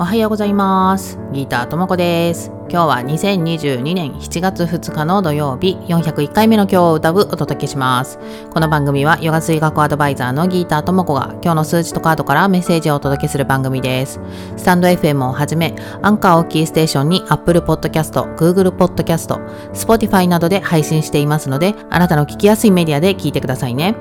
おはようございます。ギターともこです。今日は2022年7月2日の土曜日、401回目の今日を歌うお届けします。この番組はヨガ水学アドバイザーのギーターともこが今日の数字とカードからメッセージをお届けする番組です。スタンド FM をはじめ、アンカーをキーステーションに Apple Podcast、Google Podcast、Spotify などで配信していますので、あなたの聞きやすいメディアで聞いてくださいね。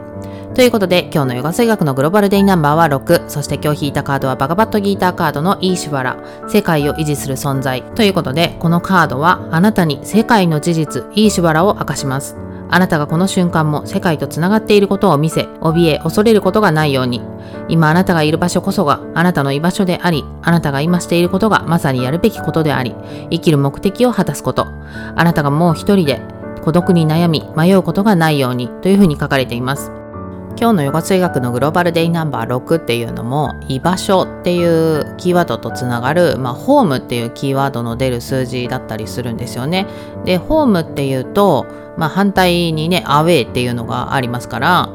ということで、今日のヨガ水学のグローバルデイナンバーは6、そして今日引いたカードはバガバットギーターカードのイーシュバラ、世界を維持する存在。ということで、このカードはあなたに世界の事実、イーシュバラを明かします。あなたがこの瞬間も世界とつながっていることを見せ、怯え、恐れることがないように。今あなたがいる場所こそがあなたの居場所であり、あなたが今していることがまさにやるべきことであり、生きる目的を果たすこと。あなたがもう一人で孤独に悩み、迷うことがないようにというふうに書かれています。今日のヨガ水学のグローバルデイナンバー6っていうのも居場所っていうキーワードとつながる、まあ、ホームっていうキーワードの出る数字だったりするんですよね。でホームっていうと、まあ、反対にねアウェイっていうのがありますから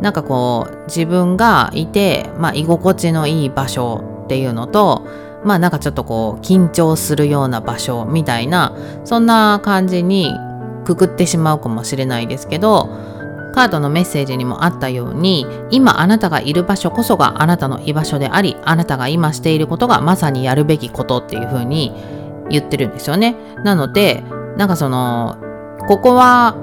なんかこう自分がいて、まあ、居心地のいい場所っていうのとまあなんかちょっとこう緊張するような場所みたいなそんな感じにくくってしまうかもしれないですけどカードのメッセージにもあったように今あなたがいる場所こそがあなたの居場所でありあなたが今していることがまさにやるべきことっていう風に言ってるんですよね。なのでなんかそのここは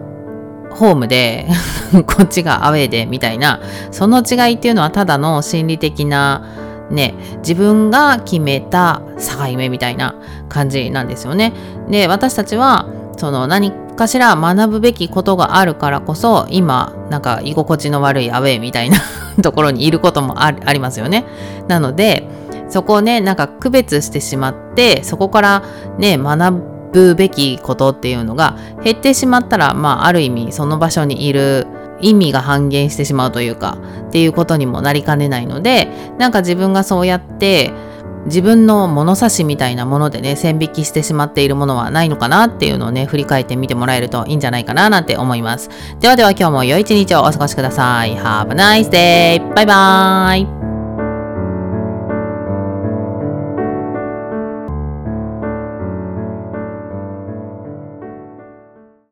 ホームで こっちがアウェーでみたいなその違いっていうのはただの心理的なね自分が決めた境目みたいな感じなんですよね。で私たちはその何かしら学ぶべきことがあるからこそ今なんか居心地の悪いアウェイみたいな ところにいることもあありますよね。なのでそこをねなんか区別してしまってそこからね学ぶべきことっていうのが減ってしまったらまあある意味その場所にいる意味が半減してしまうというかっていうことにもなりかねないのでなんか自分がそうやって自分の物差しみたいなものでね線引きしてしまっているものはないのかなっていうのをね振り返ってみてもらえるといいんじゃないかななんて思います。ではでは今日も良い一日をお過ごしください。Have a nice day! バイバーイ